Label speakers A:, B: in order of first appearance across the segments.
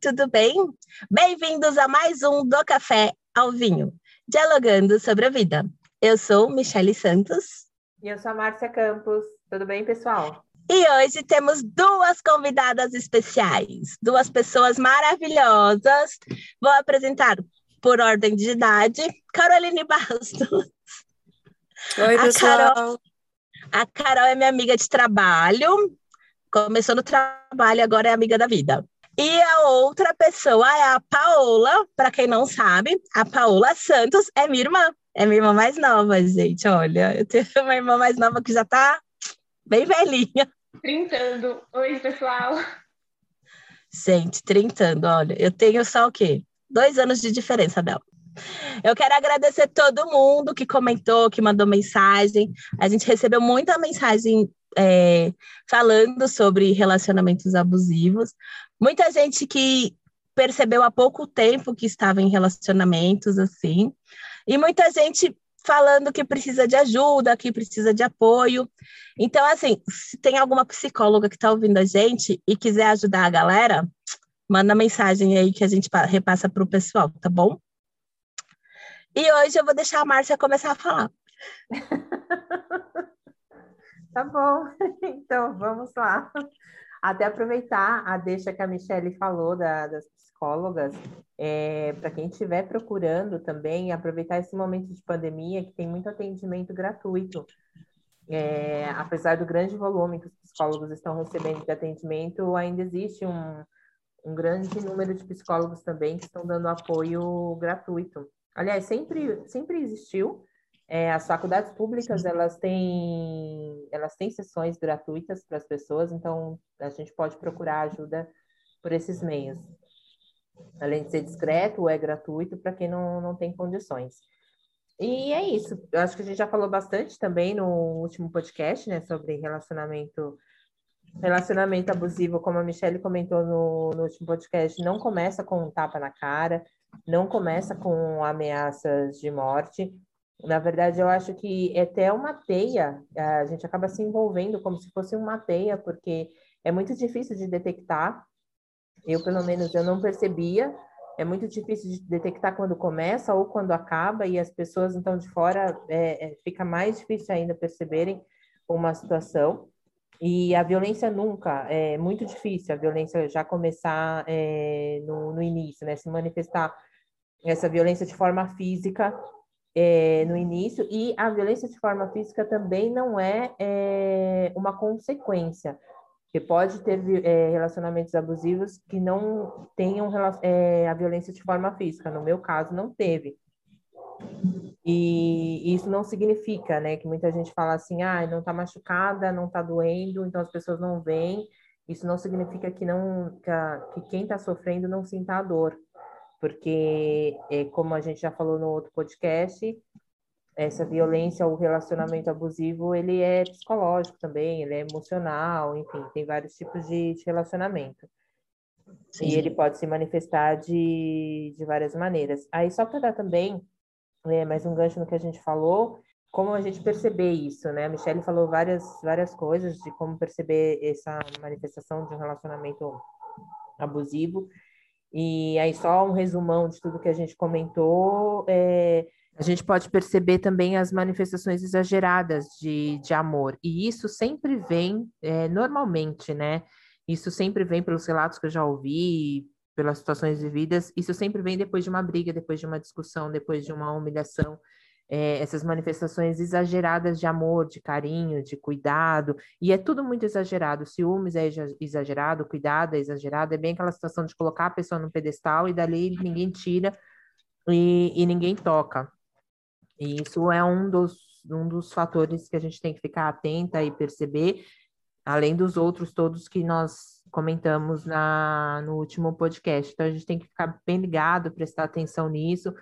A: tudo bem? Bem-vindos a mais um do Café ao Vinho, dialogando sobre a vida. Eu sou Michele Santos.
B: E eu sou a Márcia Campos. Tudo bem, pessoal?
A: E hoje temos duas convidadas especiais, duas pessoas maravilhosas. Vou apresentar por ordem de idade, Caroline Bastos.
C: Oi, pessoal.
A: A Carol, a Carol é minha amiga de trabalho, começou no trabalho, agora é amiga da vida. E a outra pessoa é a Paola, para quem não sabe, a Paola Santos é minha irmã, é minha irmã mais nova, gente. Olha, eu tenho uma irmã mais nova que já está bem velhinha.
B: Trintando. Oi, pessoal.
A: Gente, trintando, olha, eu tenho só o quê? Dois anos de diferença dela. Eu quero agradecer todo mundo que comentou, que mandou mensagem. A gente recebeu muita mensagem é, falando sobre relacionamentos abusivos. Muita gente que percebeu há pouco tempo que estava em relacionamentos assim, e muita gente falando que precisa de ajuda, que precisa de apoio. Então, assim, se tem alguma psicóloga que está ouvindo a gente e quiser ajudar a galera, manda mensagem aí que a gente repassa para o pessoal, tá bom? E hoje eu vou deixar a Márcia começar a falar.
B: tá bom, então vamos lá. Até aproveitar a deixa que a Michelle falou da, das psicólogas, é, para quem estiver procurando também, aproveitar esse momento de pandemia que tem muito atendimento gratuito. É, apesar do grande volume que os psicólogos estão recebendo de atendimento, ainda existe um, um grande número de psicólogos também que estão dando apoio gratuito. Aliás, sempre, sempre existiu, é, as faculdades públicas elas têm elas têm sessões gratuitas para as pessoas, então a gente pode procurar ajuda por esses meios. Além de ser discreto, é gratuito para quem não, não tem condições. E é isso. Eu acho que a gente já falou bastante também no último podcast, né, sobre relacionamento relacionamento abusivo, como a Michelle comentou no, no último podcast, não começa com um tapa na cara, não começa com ameaças de morte, na verdade, eu acho que é até uma teia, a gente acaba se envolvendo como se fosse uma teia, porque é muito difícil de detectar. Eu, pelo menos, eu não percebia. É muito difícil de detectar quando começa ou quando acaba, e as pessoas, então, de fora, é, é, fica mais difícil ainda perceberem uma situação. E a violência nunca, é muito difícil a violência já começar é, no, no início, né? Se manifestar essa violência de forma física é, no início, e a violência de forma física também não é, é uma consequência, que pode ter é, relacionamentos abusivos que não tenham a violência de forma física. No meu caso, não teve. E isso não significa, né, que muita gente fala assim, ah, não está machucada, não está doendo, então as pessoas não veem. Isso não significa que não que, a, que quem está sofrendo não sinta a dor porque, é, como a gente já falou no outro podcast, essa violência ou relacionamento abusivo, ele é psicológico também, ele é emocional, enfim, tem vários tipos de, de relacionamento. Sim. E ele pode se manifestar de, de várias maneiras. Aí, só para dar também é, mais um gancho no que a gente falou, como a gente perceber isso, né? A Michelle falou várias, várias coisas de como perceber essa manifestação de um relacionamento abusivo. E aí, só um resumão de tudo que a gente comentou. É, a gente pode perceber também as manifestações exageradas de, de amor. E isso sempre vem, é, normalmente, né? Isso sempre vem pelos relatos que eu já ouvi, pelas situações vividas. Isso sempre vem depois de uma briga, depois de uma discussão, depois de uma humilhação é, essas manifestações exageradas de amor, de carinho, de cuidado, e é tudo muito exagerado. Ciúmes é exagerado, cuidado é exagerado, é bem aquela situação de colocar a pessoa no pedestal e dali ninguém tira e, e ninguém toca. E isso é um dos, um dos fatores que a gente tem que ficar atenta e perceber, além dos outros todos que nós comentamos na, no último podcast. Então, a gente tem que ficar bem ligado, prestar atenção nisso,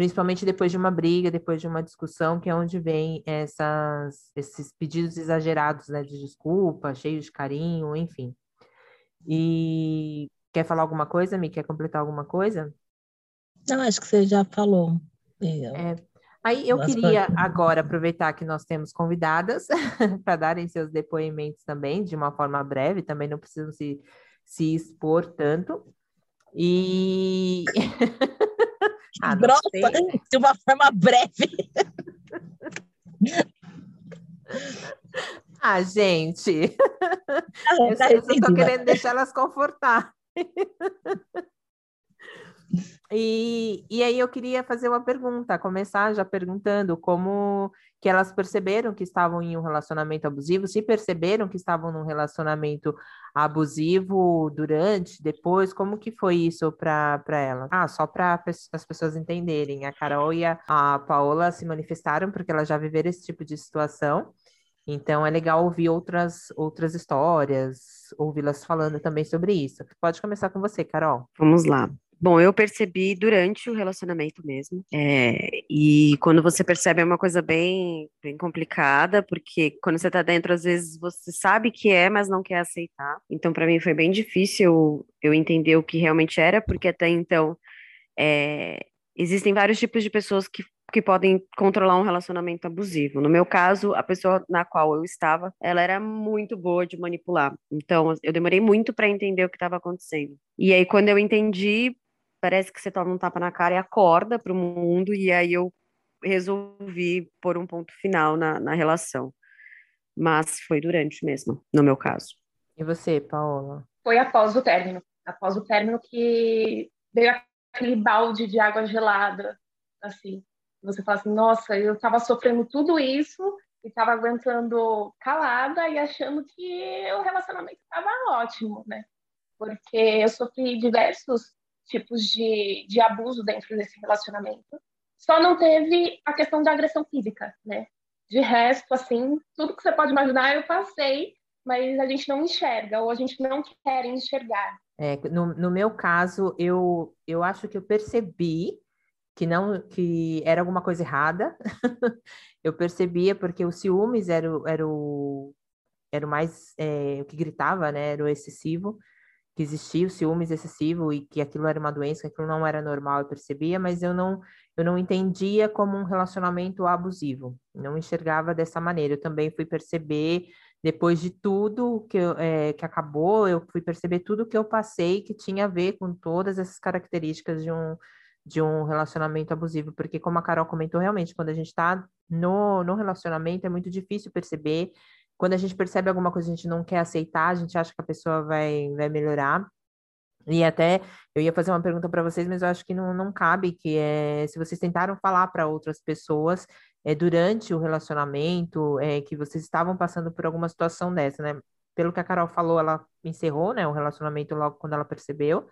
B: principalmente depois de uma briga, depois de uma discussão, que é onde vem essas, esses pedidos exagerados né, de desculpa, cheios de carinho, enfim. E quer falar alguma coisa, Mi? Quer completar alguma coisa?
A: Não, acho que você já falou.
B: É. Aí eu queria agora aproveitar que nós temos convidadas para darem seus depoimentos também, de uma forma breve, também não precisam se, se expor tanto. E.
A: ah, Grossa, de uma forma breve.
B: ah, gente. Ah, eu, tá eu estou querendo deixar elas confortáveis. E, e aí eu queria fazer uma pergunta, começar já perguntando como que elas perceberam que estavam em um relacionamento abusivo, se perceberam que estavam num relacionamento abusivo durante, depois, como que foi isso para elas? Ah, só para as pessoas entenderem, a Carol e a, a Paola se manifestaram porque elas já viveram esse tipo de situação, então é legal ouvir outras, outras histórias, ouvi-las falando também sobre isso. Pode começar com você, Carol.
D: Vamos lá. Bom, eu percebi durante o relacionamento mesmo. É, e quando você percebe é uma coisa bem, bem complicada, porque quando você tá dentro, às vezes você sabe que é, mas não quer aceitar. Então, para mim foi bem difícil eu entender o que realmente era, porque até então é, existem vários tipos de pessoas que que podem controlar um relacionamento abusivo. No meu caso, a pessoa na qual eu estava, ela era muito boa de manipular. Então, eu demorei muito para entender o que estava acontecendo. E aí, quando eu entendi, parece que você toma um tapa na cara e acorda para o mundo, e aí eu resolvi pôr um ponto final na, na relação. Mas foi durante mesmo, no meu caso.
B: E você, Paola?
E: Foi após o término. Após o término que veio aquele balde de água gelada, assim. Você fala assim, nossa, eu estava sofrendo tudo isso e estava aguentando calada e achando que o relacionamento estava ótimo, né? Porque eu sofri diversos tipos de, de abuso dentro desse relacionamento. Só não teve a questão da agressão física, né? De resto, assim, tudo que você pode imaginar eu passei, mas a gente não enxerga, ou a gente não quer enxergar.
B: É, no, no meu caso, eu, eu acho que eu percebi que não que era alguma coisa errada. eu percebia porque o ciúmes era, era o era o mais é, o que gritava, né? Era o excessivo que existia o ciúmes excessivo e que aquilo era uma doença, que aquilo não era normal, eu percebia, mas eu não eu não entendia como um relacionamento abusivo, não enxergava dessa maneira. Eu também fui perceber depois de tudo que, é, que acabou, eu fui perceber tudo que eu passei que tinha a ver com todas essas características de um de um relacionamento abusivo, porque como a Carol comentou, realmente, quando a gente está no, no relacionamento, é muito difícil perceber quando a gente percebe alguma coisa a gente não quer aceitar, a gente acha que a pessoa vai, vai melhorar. E até eu ia fazer uma pergunta para vocês, mas eu acho que não, não cabe, que é se vocês tentaram falar para outras pessoas é, durante o relacionamento, é, que vocês estavam passando por alguma situação dessa, né? Pelo que a Carol falou, ela encerrou, né, o relacionamento logo quando ela percebeu.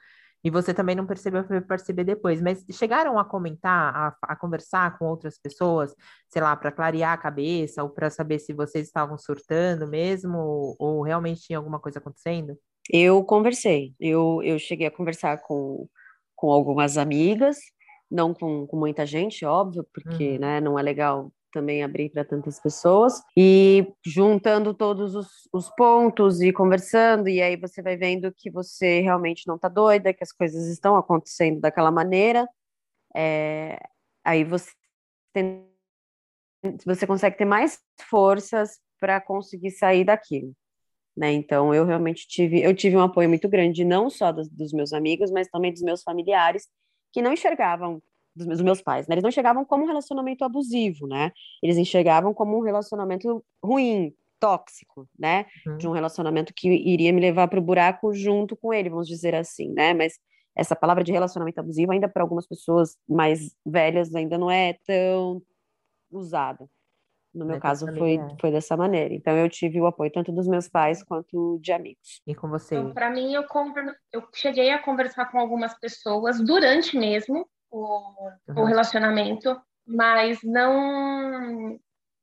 B: E você também não percebeu, foi perceber depois. Mas chegaram a comentar, a, a conversar com outras pessoas, sei lá, para clarear a cabeça ou para saber se vocês estavam surtando mesmo ou, ou, realmente tinha alguma coisa acontecendo?
D: Eu conversei. Eu, eu cheguei a conversar com, com algumas amigas, não com, com muita gente, óbvio, porque uhum. né, não é legal também abrir para tantas pessoas e juntando todos os, os, pontos e conversando e aí você vai vendo que você realmente não está doida, que as coisas estão acontecendo daquela maneira, é, aí você tem, você consegue ter mais forças para conseguir sair daquilo. Né? Então eu realmente tive eu tive um apoio muito grande não só dos, dos meus amigos, mas também dos meus familiares que não enxergavam dos meus, dos meus pais, né? Eles não enxergavam como um relacionamento abusivo, né? Eles enxergavam como um relacionamento ruim, tóxico, né? Uhum. De um relacionamento que iria me levar para o buraco junto com ele, vamos dizer assim, né? Mas essa palavra de relacionamento abusivo ainda para algumas pessoas mais velhas ainda não é tão usada. No meu caso foi, é. foi dessa maneira. Então eu tive o apoio tanto dos meus pais quanto de amigos.
B: E com você? Então,
E: para mim eu, conver... eu cheguei a conversar com algumas pessoas durante mesmo o, uhum. o relacionamento, mas não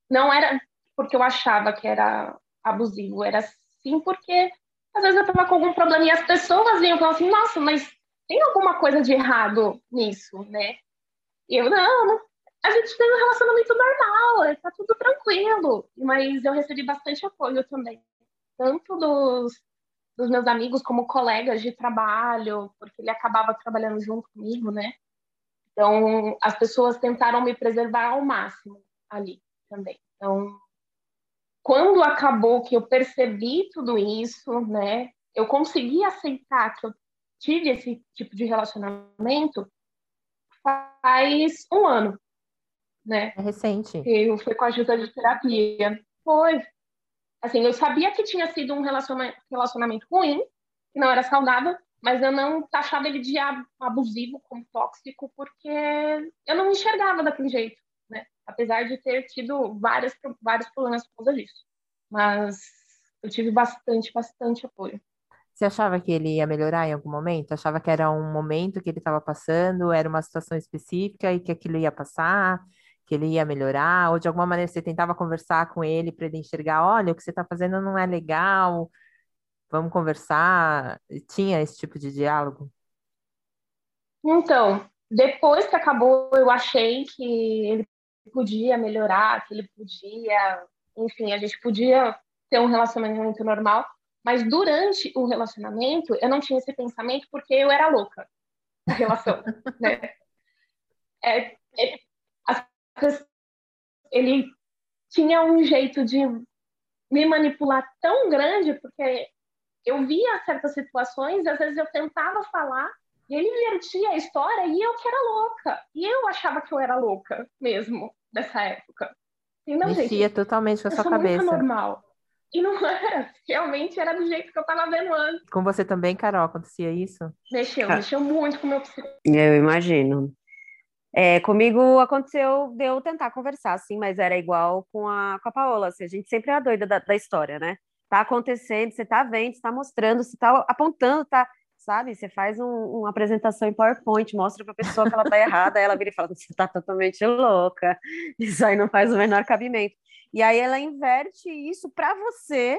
E: não era porque eu achava que era abusivo, era sim porque às vezes eu estava com algum problema e as pessoas vinham e falavam assim, nossa, mas tem alguma coisa de errado nisso, né? E eu, não, não a gente tem um relacionamento normal, tá tudo tranquilo. Mas eu recebi bastante apoio também, tanto dos, dos meus amigos como colegas de trabalho, porque ele acabava trabalhando junto comigo, né? Então, as pessoas tentaram me preservar ao máximo ali também. Então, quando acabou que eu percebi tudo isso, né, eu consegui aceitar que eu tive esse tipo de relacionamento faz um ano, né?
B: É recente.
E: Eu fui com a ajuda de terapia. Foi. Assim, eu sabia que tinha sido um relacionamento, relacionamento ruim, que não era saudável, mas eu não achava ele de abusivo como tóxico, porque eu não enxergava daquele jeito, né? Apesar de ter tido vários, vários problemas por causa disso. Mas eu tive bastante, bastante apoio.
B: Você achava que ele ia melhorar em algum momento? Achava que era um momento que ele estava passando, era uma situação específica e que aquilo ia passar, que ele ia melhorar? Ou de alguma maneira você tentava conversar com ele para ele enxergar: olha, o que você está fazendo não é legal, vamos conversar? Tinha esse tipo de diálogo?
E: Então, depois que acabou, eu achei que ele podia melhorar, que ele podia, enfim, a gente podia ter um relacionamento normal. Mas durante o relacionamento, eu não tinha esse pensamento porque eu era louca na relação, né? É, é, as, ele tinha um jeito de me manipular tão grande porque eu via certas situações, às vezes eu tentava falar e ele invertia a história e eu que era louca. E eu achava que eu era louca mesmo nessa época.
B: E não, Mexia gente, totalmente com a sua cabeça.
E: normal. E não era. Realmente era do jeito que eu estava vendo antes.
B: Com você também, Carol, acontecia isso?
E: Mexeu, ah. mexeu muito com o meu psicólogo.
D: Eu imagino. É, comigo aconteceu de eu tentar conversar, assim, mas era igual com a, com a Paola, assim, a gente sempre é a doida da, da história, né? Tá acontecendo, você tá vendo, você tá mostrando, você tá apontando, tá, sabe? Você faz um, uma apresentação em PowerPoint, mostra pra pessoa que ela tá errada, aí ela vira e fala, você tá totalmente louca, isso aí não faz o menor cabimento. E aí ela inverte isso para você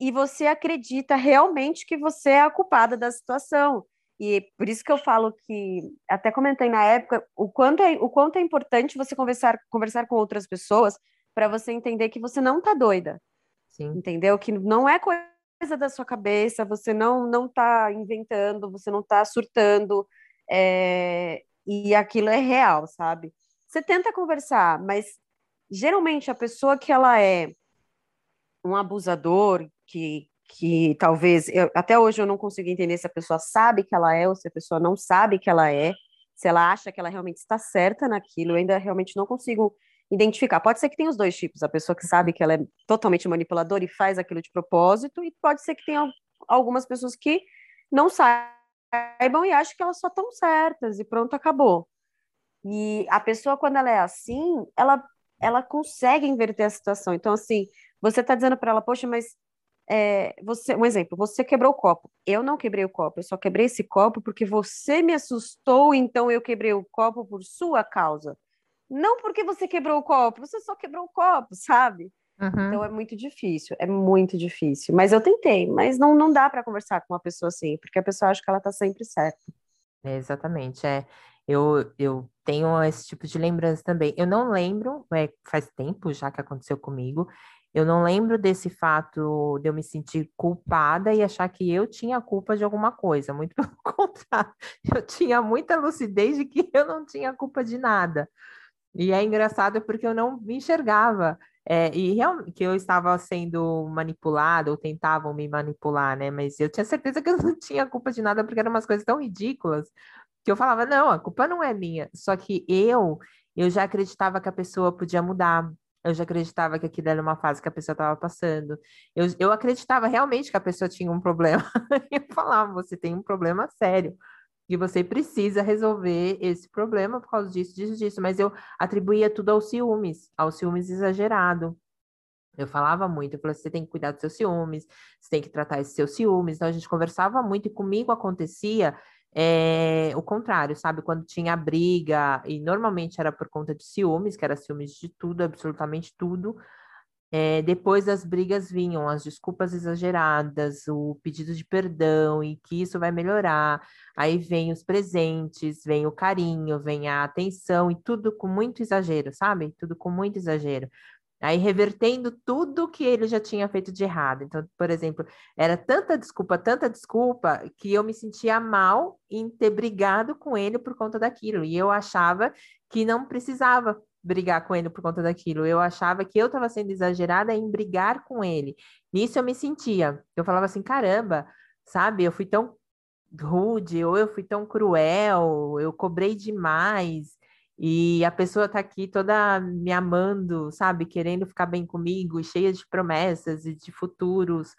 D: e você acredita realmente que você é a culpada da situação. E por isso que eu falo que, até comentei na época, o quanto é, o quanto é importante você conversar, conversar com outras pessoas para você entender que você não tá doida. Sim. Entendeu? Que não é coisa da sua cabeça, você não não tá inventando, você não tá surtando, é, e aquilo é real, sabe? Você tenta conversar, mas geralmente a pessoa que ela é um abusador, que, que talvez, eu, até hoje eu não consigo entender se a pessoa sabe que ela é ou se a pessoa não sabe que ela é, se ela acha que ela realmente está certa naquilo, eu ainda realmente não consigo identificar. Pode ser que tenha os dois tipos, a pessoa que sabe que ela é totalmente manipuladora e faz aquilo de propósito, e pode ser que tenha algumas pessoas que não saibam e acham que elas só estão certas e pronto, acabou. E a pessoa, quando ela é assim, ela ela consegue inverter a situação. Então, assim, você está dizendo para ela, poxa, mas é, você, um exemplo, você quebrou o copo. Eu não quebrei o copo, eu só quebrei esse copo porque você me assustou, então eu quebrei o copo por sua causa. Não porque você quebrou o copo, você só quebrou o copo, sabe? Uhum. Então é muito difícil, é muito difícil. Mas eu tentei, mas não, não dá para conversar com uma pessoa assim, porque a pessoa acha que ela está sempre certa.
B: É, exatamente, é. Eu, eu tenho esse tipo de lembrança também. Eu não lembro, é, faz tempo já que aconteceu comigo, eu não lembro desse fato de eu me sentir culpada e achar que eu tinha culpa de alguma coisa. Muito pelo contrário, eu tinha muita lucidez de que eu não tinha culpa de nada. E é engraçado porque eu não me enxergava. É, e realmente que eu estava sendo manipulada ou tentavam me manipular, né? Mas eu tinha certeza que eu não tinha culpa de nada porque eram umas coisas tão ridículas que eu falava, não, a culpa não é minha. Só que eu, eu já acreditava que a pessoa podia mudar. Eu já acreditava que aquilo era uma fase que a pessoa estava passando. Eu, eu acreditava realmente que a pessoa tinha um problema. eu falava, você tem um problema sério. E você precisa resolver esse problema por causa disso, disso, disso. Mas eu atribuía tudo aos ciúmes, ao ciúmes exagerado. Eu falava muito, eu falei, você tem que cuidar dos seus ciúmes, você tem que tratar esses seus ciúmes. Então a gente conversava muito e comigo acontecia é, o contrário, sabe? Quando tinha briga, e normalmente era por conta de ciúmes, que era ciúmes de tudo, absolutamente tudo. É, depois das brigas vinham as desculpas exageradas, o pedido de perdão e que isso vai melhorar. Aí vem os presentes, vem o carinho, vem a atenção e tudo com muito exagero, sabe? Tudo com muito exagero. Aí revertendo tudo que ele já tinha feito de errado. Então, por exemplo, era tanta desculpa, tanta desculpa, que eu me sentia mal em ter brigado com ele por conta daquilo. E eu achava que não precisava brigar com ele por conta daquilo. Eu achava que eu estava sendo exagerada em brigar com ele. Nisso eu me sentia. Eu falava assim, caramba, sabe? Eu fui tão rude, ou eu fui tão cruel, eu cobrei demais, e a pessoa tá aqui toda me amando, sabe, querendo ficar bem comigo, cheia de promessas e de futuros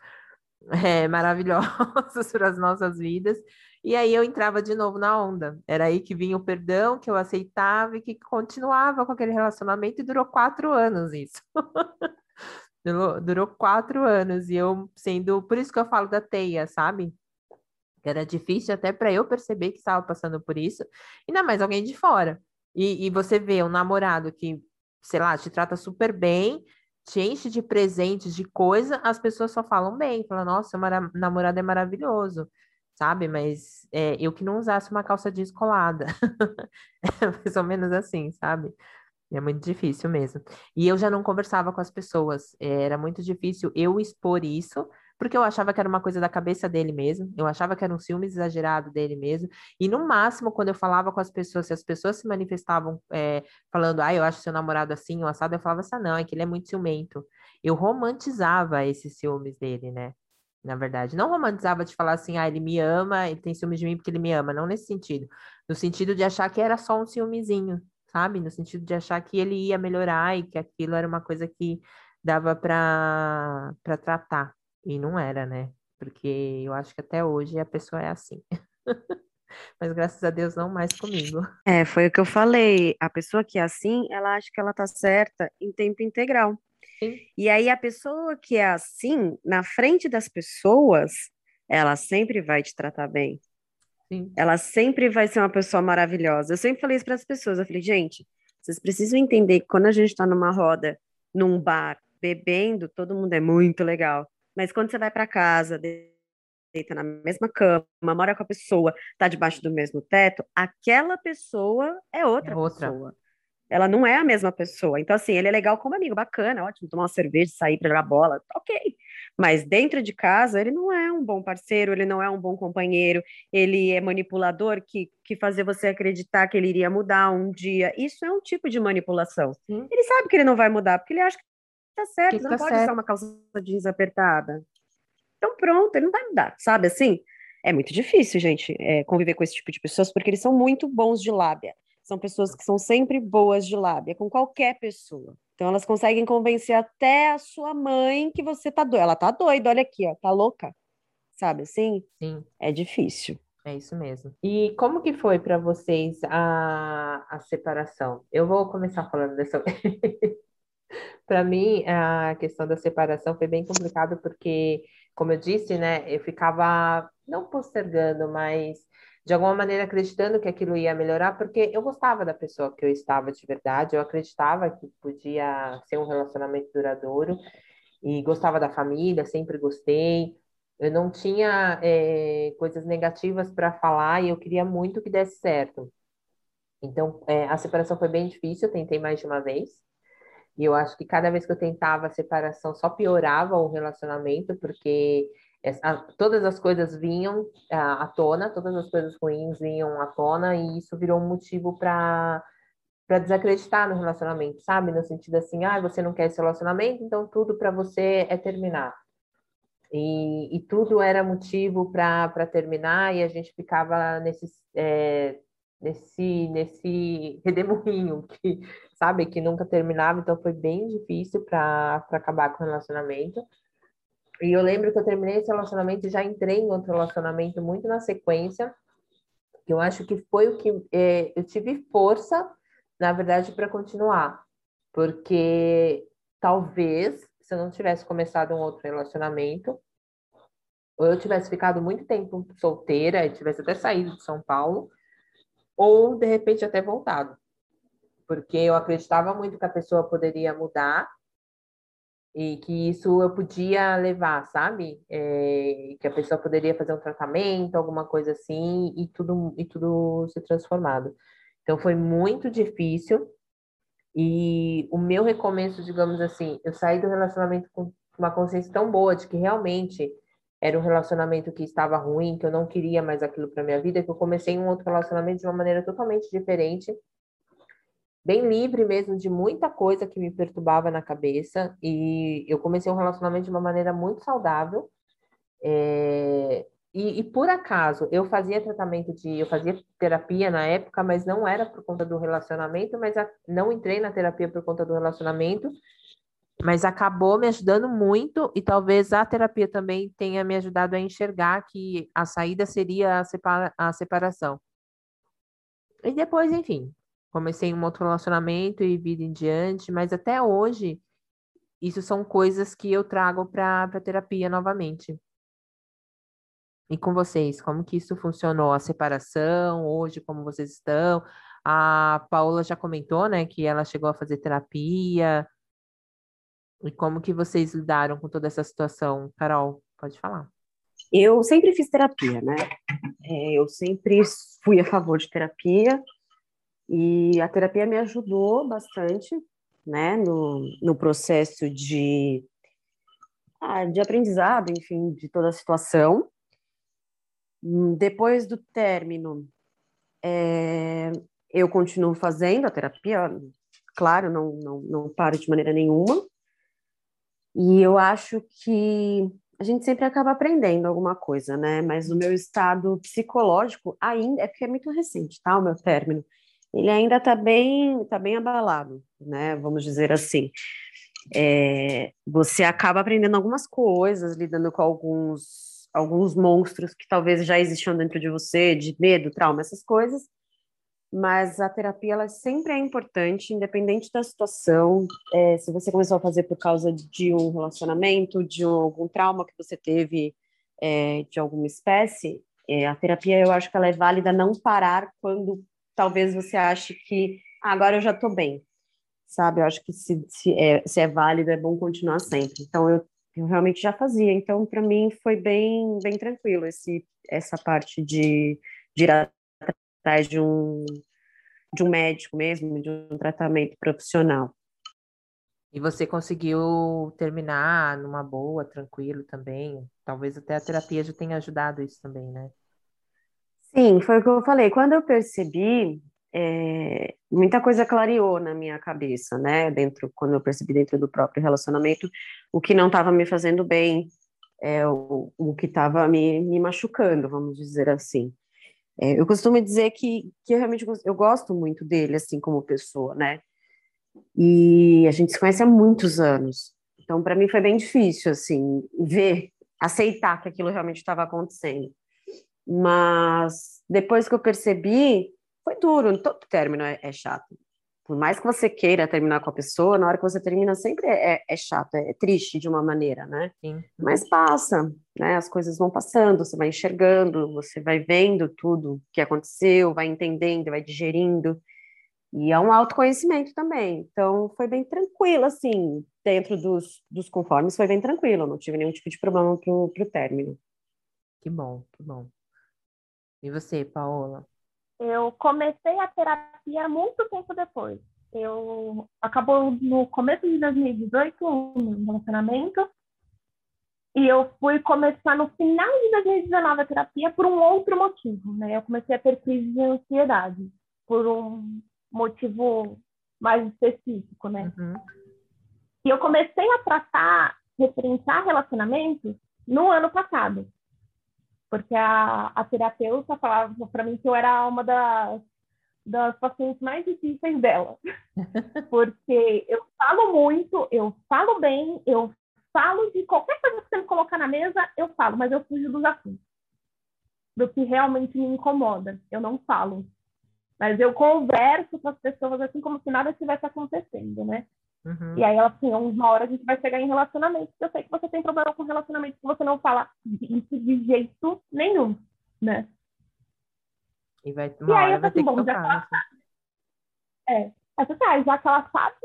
B: é, maravilhosos para as nossas vidas. E aí eu entrava de novo na onda. Era aí que vinha o perdão, que eu aceitava e que continuava com aquele relacionamento e durou quatro anos isso. durou, quatro anos e eu sendo, por isso que eu falo da teia, sabe? Era difícil até para eu perceber que estava passando por isso, ainda mais alguém de fora. E, e você vê um namorado que, sei lá, te trata super bem, te enche de presentes, de coisa, as pessoas só falam bem, falam, nossa, seu namorado é maravilhoso, sabe? Mas é, eu que não usasse uma calça jeans colada. é mais ou menos assim, sabe? É muito difícil mesmo. E eu já não conversava com as pessoas, era muito difícil eu expor isso, porque eu achava que era uma coisa da cabeça dele mesmo, eu achava que era um ciúme exagerado dele mesmo, e no máximo, quando eu falava com as pessoas, se as pessoas se manifestavam é, falando, ah, eu acho seu namorado assim, ou assado, eu falava assim, não, é que ele é muito ciumento. Eu romantizava esses ciúmes dele, né? Na verdade, não romantizava de falar assim, ah, ele me ama, ele tem ciúmes de mim porque ele me ama, não nesse sentido. No sentido de achar que era só um ciúmezinho, sabe? No sentido de achar que ele ia melhorar e que aquilo era uma coisa que dava para tratar. E não era, né? Porque eu acho que até hoje a pessoa é assim. Mas graças a Deus não mais comigo.
D: É, foi o que eu falei. A pessoa que é assim, ela acha que ela tá certa em tempo integral. Sim. E aí a pessoa que é assim, na frente das pessoas, ela sempre vai te tratar bem. Sim. Ela sempre vai ser uma pessoa maravilhosa. Eu sempre falei isso para as pessoas. Eu falei, gente, vocês precisam entender que quando a gente está numa roda, num bar, bebendo, todo mundo é muito legal. Mas quando você vai para casa, deita na mesma cama, mora com a pessoa, tá debaixo do mesmo teto, aquela pessoa é outra, é outra. pessoa. Ela não é a mesma pessoa. Então, assim, ele é legal como amigo, bacana, ótimo, tomar uma cerveja, sair para jogar bola, ok. Mas dentro de casa, ele não é um bom parceiro, ele não é um bom companheiro, ele é manipulador que, que fazer você acreditar que ele iria mudar um dia. Isso é um tipo de manipulação. Sim. Ele sabe que ele não vai mudar, porque ele acha que tá certo, que não tá pode certo. ser uma calça jeans apertada. Então pronto, ele não vai mudar, sabe assim? É muito difícil, gente, é, conviver com esse tipo de pessoas, porque eles são muito bons de lábia. São pessoas que são sempre boas de lábia, com qualquer pessoa. Então elas conseguem convencer até a sua mãe que você tá doida. Ela tá doida, olha aqui, ó, tá louca. Sabe assim?
B: Sim.
D: É difícil.
B: É isso mesmo. E como que foi para vocês a, a separação? Eu vou começar falando dessa Para mim, a questão da separação foi bem complicado porque, como eu disse, né, eu ficava não postergando, mas de alguma maneira acreditando que aquilo ia melhorar, porque eu gostava da pessoa que eu estava de verdade, eu acreditava que podia ser um relacionamento duradouro e gostava da família, sempre gostei. Eu não tinha é, coisas negativas para falar e eu queria muito que desse certo. Então, é, a separação foi bem difícil, eu tentei mais de uma vez. E eu acho que cada vez que eu tentava a separação só piorava o relacionamento, porque essa, todas as coisas vinham à, à tona, todas as coisas ruins vinham à tona, e isso virou um motivo para para desacreditar no relacionamento, sabe? No sentido assim, ah, você não quer esse relacionamento, então tudo para você é terminar. E, e tudo era motivo para terminar, e a gente ficava nesse, é, nesse, nesse redemoinho que, sabe, que nunca terminava, então foi bem difícil para acabar com o relacionamento. E eu lembro que eu terminei esse relacionamento e já entrei em outro relacionamento muito na sequência, eu acho que foi o que é, eu tive força, na verdade, para continuar, porque talvez se eu não tivesse começado um outro relacionamento, ou eu tivesse ficado muito tempo solteira e tivesse até saído de São Paulo, ou de repente até voltado. Porque eu acreditava muito que a pessoa poderia mudar e que isso eu podia levar, sabe? É, que a pessoa poderia fazer um tratamento, alguma coisa assim, e tudo, e tudo se transformado. Então foi muito difícil. E o meu recomeço, digamos assim, eu saí do relacionamento com uma consciência tão boa de que realmente era um relacionamento que estava ruim, que eu não queria mais aquilo para minha vida, que eu comecei um outro relacionamento de uma maneira totalmente diferente, bem livre mesmo de muita coisa que me perturbava na cabeça, e eu comecei um relacionamento de uma maneira muito saudável, é, E, e, por acaso, eu fazia tratamento de. Eu fazia terapia na época, mas não era por conta do relacionamento, mas a, não entrei na terapia por conta do relacionamento, mas acabou me ajudando muito, e talvez a terapia também tenha me ajudado a enxergar que a saída seria a, separa, a separação. E depois, enfim, comecei um outro relacionamento e vida em diante, mas até hoje, isso são coisas que eu trago para terapia novamente. E com vocês, como que isso funcionou? A separação, hoje, como vocês estão? A Paula já comentou, né, que ela chegou a fazer terapia. E como que vocês lidaram com toda essa situação? Carol, pode falar.
D: Eu sempre fiz terapia, né? É, eu sempre fui a favor de terapia e a terapia me ajudou bastante, né, no, no processo de, ah, de aprendizado, enfim, de toda a situação. Depois do término, é, eu continuo fazendo a terapia, claro, não, não, não paro de maneira nenhuma. E eu acho que a gente sempre acaba aprendendo alguma coisa, né? Mas o meu estado psicológico ainda é porque é muito recente, tá? O meu término, ele ainda está bem, tá bem abalado, né? Vamos dizer assim. É, você acaba aprendendo algumas coisas, lidando com alguns alguns monstros que talvez já existiam dentro de você, de medo, trauma, essas coisas. Mas a terapia ela sempre é importante, independente da situação. É, se você começou a fazer por causa de um relacionamento, de um, algum trauma que você teve é, de alguma espécie, é, a terapia eu acho que ela é válida não parar quando talvez você ache que ah, agora eu já estou bem, sabe? Eu acho que se, se, é, se é válido é bom continuar sempre. Então eu eu realmente já fazia. Então, para mim, foi bem, bem tranquilo esse, essa parte de, de ir atrás de um, de um médico mesmo, de um tratamento profissional.
B: E você conseguiu terminar numa boa, tranquilo também? Talvez até a terapia já tenha ajudado isso também, né?
D: Sim, foi o que eu falei. Quando eu percebi, é, muita coisa clareou na minha cabeça, né? Dentro, quando eu percebi dentro do próprio relacionamento o que não estava me fazendo bem, é, o, o que estava me, me machucando, vamos dizer assim. É, eu costumo dizer que, que eu realmente eu gosto muito dele, assim, como pessoa, né? E a gente se conhece há muitos anos. Então, para mim foi bem difícil, assim, ver, aceitar que aquilo realmente estava acontecendo. Mas depois que eu percebi, foi duro, todo término é, é, chato. Por mais que você queira terminar com a pessoa, na hora que você termina sempre é, é, é chato, é, triste de uma maneira, né? Sim. Mas passa, né? As coisas vão passando, você vai enxergando, você vai vendo tudo que aconteceu, vai entendendo, vai digerindo. E é um autoconhecimento também. Então, foi bem tranquilo, assim, dentro dos, dos conformes, foi bem tranquilo. Não tive nenhum tipo de problema pro, pro término.
B: Que bom, que bom. E você, Paola?
E: Eu comecei a terapia muito tempo depois. Eu acabou no começo de 2018 um relacionamento e eu fui começar no final de 2019 a terapia por um outro motivo, né? Eu comecei a ter crise de ansiedade por um motivo mais específico, né? Uhum. E eu comecei a tratar, referenciar relacionamentos no ano passado porque a, a terapeuta falava para mim que eu era uma das, das pacientes mais difíceis dela, porque eu falo muito, eu falo bem, eu falo de qualquer coisa que você me colocar na mesa, eu falo, mas eu fujo dos assuntos, do que realmente me incomoda, eu não falo. Mas eu converso com as pessoas assim como se nada estivesse acontecendo, né? Uhum. E aí ela assim, uma hora a gente vai chegar em relacionamento. Eu sei que você tem problema com relacionamento que você não fala isso de jeito nenhum, né?
B: E, vai, uma e aí eu vai assim, bom, já que ela
E: É, essa tá, já que ela sabe,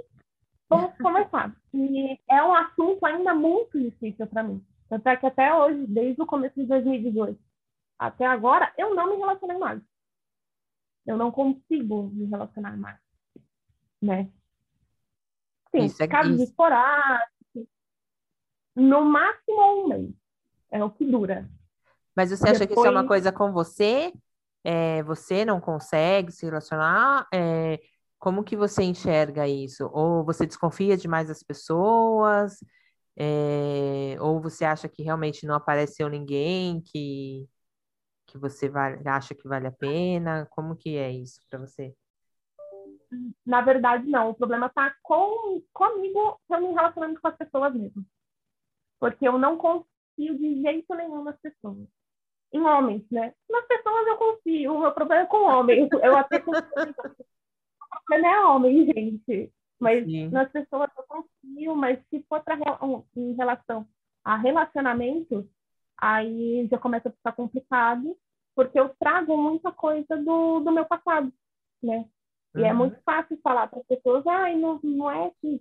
E: vamos conversar. E é um assunto ainda muito difícil para mim. Tanto é que até hoje, desde o começo de 2018 até agora, eu não me relacionei mais. Eu não consigo me relacionar mais, né? Sim, isso é, casos isso. esporádicos. No máximo um mês. É o que dura.
B: Mas você Depois... acha que isso é uma coisa com você? É, você não consegue se relacionar? É, como que você enxerga isso? Ou você desconfia demais das pessoas? É, ou você acha que realmente não apareceu ninguém que, que você vale, acha que vale a pena? Como que é isso para você?
F: Na verdade, não. O problema está com, comigo, eu me relacionando com as pessoas mesmo. Porque eu não confio de jeito nenhum nas pessoas. Em homens, né? Nas pessoas eu confio. O meu problema é com homens. Eu até confio. o problema é homem, gente. Mas Sim. nas pessoas eu confio, mas se for pra, em relação a relacionamentos, aí já começa a ficar complicado, porque eu trago muita coisa do, do meu passado, né? E é uhum. é muito fácil falar para as pessoas, ai, não, não é que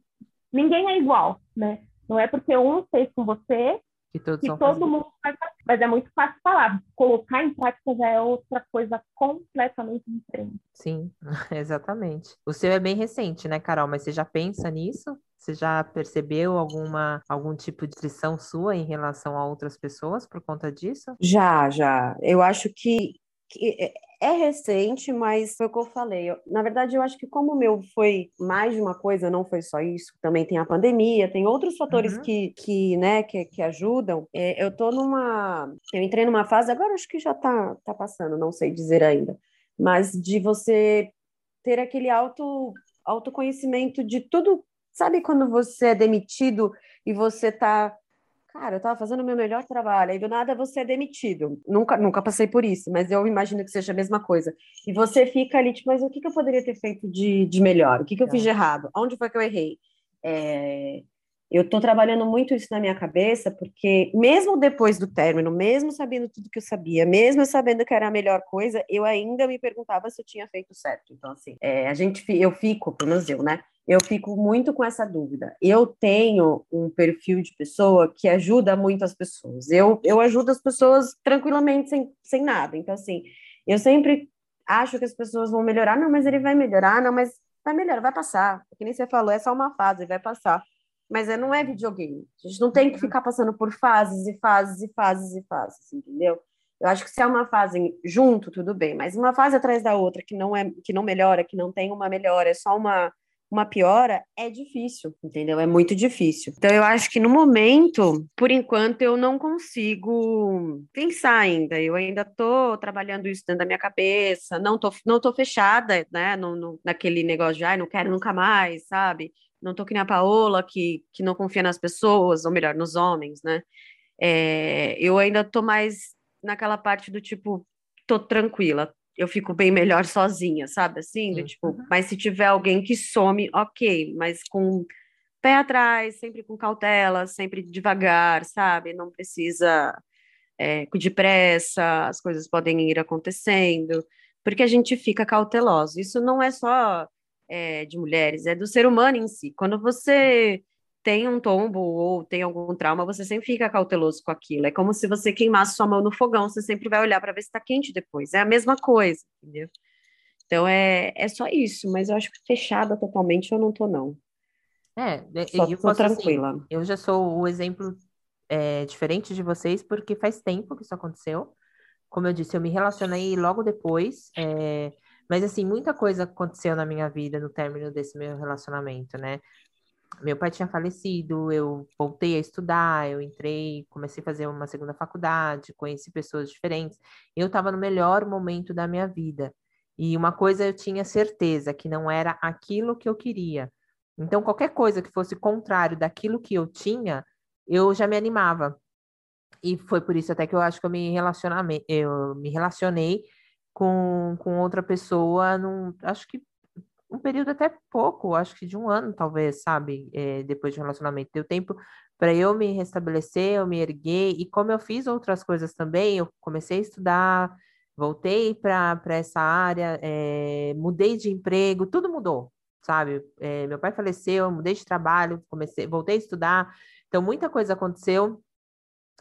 F: ninguém é igual, né? Não é porque um fez com você que, que todo mundo faz mas é muito fácil falar. Colocar em prática já é outra coisa completamente diferente.
B: Sim, exatamente. O seu é bem recente, né, Carol? Mas você já pensa nisso? Você já percebeu alguma algum tipo de restrição sua em relação a outras pessoas por conta disso?
D: Já, já. Eu acho que, que é, é recente, mas foi o que eu falei. Eu, na verdade, eu acho que como o meu foi mais de uma coisa, não foi só isso. Também tem a pandemia, tem outros fatores uhum. que, que, né, que, que ajudam. É, eu tô numa... Eu entrei numa fase, agora acho que já tá, tá passando, não sei dizer ainda. Mas de você ter aquele auto, autoconhecimento de tudo... Sabe quando você é demitido e você tá cara, eu estava fazendo o meu melhor trabalho, aí do nada você é demitido. Nunca, nunca passei por isso, mas eu imagino que seja a mesma coisa. E você fica ali, tipo, mas o que, que eu poderia ter feito de, de melhor? O que, que eu fiz de errado? Onde foi que eu errei? É... Eu estou trabalhando muito isso na minha cabeça, porque mesmo depois do término, mesmo sabendo tudo que eu sabia, mesmo sabendo que era a melhor coisa, eu ainda me perguntava se eu tinha feito certo. Então, assim, é, a gente, eu fico, pelo menos eu, né? eu fico muito com essa dúvida. Eu tenho um perfil de pessoa que ajuda muito as pessoas. Eu, eu ajudo as pessoas tranquilamente, sem, sem nada. Então, assim, eu sempre acho que as pessoas vão melhorar. Não, mas ele vai melhorar. Não, mas vai melhorar, vai passar. Que nem você falou, é só uma fase, vai passar. Mas é, não é videogame. A gente não tem que ficar passando por fases e fases e fases e fases, entendeu? Eu acho que se é uma fase junto, tudo bem, mas uma fase atrás da outra que não é que não melhora, que não tem uma melhora, é só uma uma piora, é difícil, entendeu? É muito difícil. Então, eu acho que no momento, por enquanto, eu não consigo pensar ainda. Eu ainda tô trabalhando isso dentro da minha cabeça, não tô, não tô fechada, né, no, no naquele negócio de, ai, não quero nunca mais, sabe? Não tô que nem a Paola, que, que não confia nas pessoas, ou melhor, nos homens, né? É, eu ainda tô mais naquela parte do tipo, tô tranquila, eu fico bem melhor sozinha, sabe? Assim, do, tipo, uhum. mas se tiver alguém que some, ok, mas com pé atrás, sempre com cautela, sempre devagar, sabe? Não precisa é, depressa, as coisas podem ir acontecendo, porque a gente fica cauteloso. Isso não é só é, de mulheres, é do ser humano em si. Quando você tem um tombo ou tem algum trauma, você sempre fica cauteloso com aquilo. É como se você queimasse sua mão no fogão, você sempre vai olhar para ver se está quente depois. É a mesma coisa, entendeu? Então é, é só isso, mas eu acho que fechada totalmente eu não tô, não.
B: É, só eu tô assim, tranquila. Assim, eu já sou o exemplo é, diferente de vocês, porque faz tempo que isso aconteceu. Como eu disse, eu me relacionei logo depois. É, mas, assim, muita coisa aconteceu na minha vida no término desse meu relacionamento, né? meu pai tinha falecido, eu voltei a estudar, eu entrei, comecei a fazer uma segunda faculdade, conheci pessoas diferentes. Eu estava no melhor momento da minha vida. E uma coisa eu tinha certeza, que não era aquilo que eu queria. Então, qualquer coisa que fosse contrário daquilo que eu tinha, eu já me animava. E foi por isso até que eu acho que eu me, eu me relacionei com, com outra pessoa, num, acho que um período até pouco, acho que de um ano, talvez, sabe? É, depois de um relacionamento. Deu tempo para eu me restabelecer, eu me erguer. E como eu fiz outras coisas também, eu comecei a estudar, voltei para essa área, é, mudei de emprego, tudo mudou, sabe? É, meu pai faleceu, mudei de trabalho, comecei, voltei a estudar. Então, muita coisa aconteceu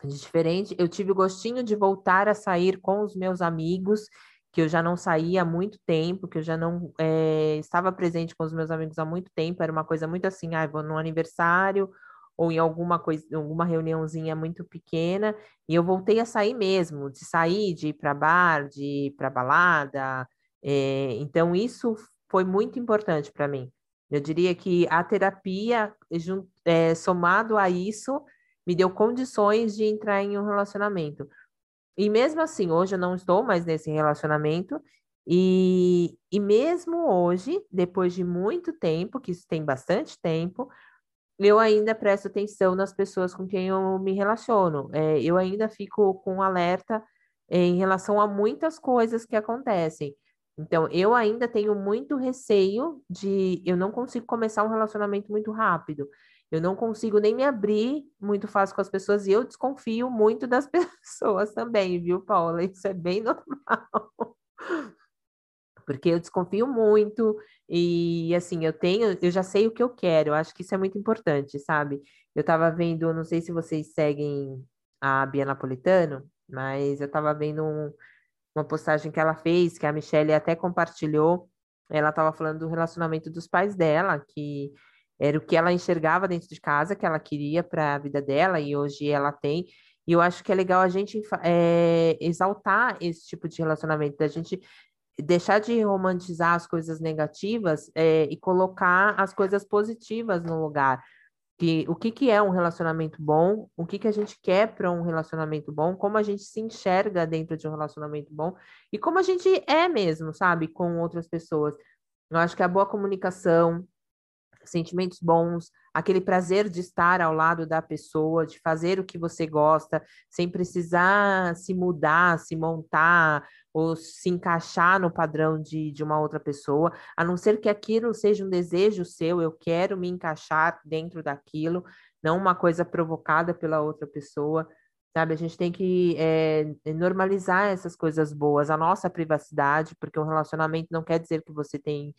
B: de diferente. Eu tive o gostinho de voltar a sair com os meus amigos que eu já não saía há muito tempo, que eu já não é, estava presente com os meus amigos há muito tempo, era uma coisa muito assim, ah, vou no aniversário ou em alguma coisa, alguma reuniãozinha muito pequena, e eu voltei a sair mesmo, de sair, de ir para bar, de ir para balada, é, então isso foi muito importante para mim. Eu diria que a terapia, é, somado a isso, me deu condições de entrar em um relacionamento E mesmo assim, hoje eu não estou mais nesse relacionamento. E, e mesmo hoje, depois de muito tempo, que isso tem bastante tempo, eu ainda presto atenção nas pessoas com quem eu me relaciono. É, eu ainda fico com alerta em relação a muitas coisas que acontecem. Então, eu ainda tenho muito receio de. Eu não consigo começar um relacionamento muito rápido. Eu não consigo nem me abrir muito fácil com as pessoas e eu desconfio muito das pessoas também, viu, Paula? Isso é bem normal. Porque eu desconfio muito e assim, eu tenho, eu já sei o que eu quero. Eu acho que isso é muito importante, sabe? Eu tava vendo, não sei se vocês seguem a Bia Napolitano, mas eu tava vendo um, uma postagem que ela fez, que a Michelle até compartilhou. Ela estava falando do relacionamento dos pais dela, que era o que ela enxergava dentro de casa, que ela queria para a vida dela, e hoje ela tem. E eu acho que é legal a gente é, exaltar esse tipo de relacionamento, da gente deixar de romantizar as coisas negativas é, e colocar as coisas positivas no lugar que o que, que é um relacionamento bom, o que, que a gente quer para um relacionamento bom, como a gente se enxerga dentro de um relacionamento bom e como a gente é mesmo, sabe, com outras pessoas. Eu acho que a boa comunicação, sentimentos bons, aquele prazer de estar ao lado da pessoa, de fazer o que você gosta, sem precisar se mudar, se montar ou se encaixar no padrão de, de uma outra pessoa, a não ser que aquilo seja um desejo seu, eu quero me encaixar dentro daquilo, não uma coisa provocada pela outra pessoa. Sabe, a gente tem que é, normalizar essas coisas boas, a nossa privacidade, porque um relacionamento não quer dizer que você tem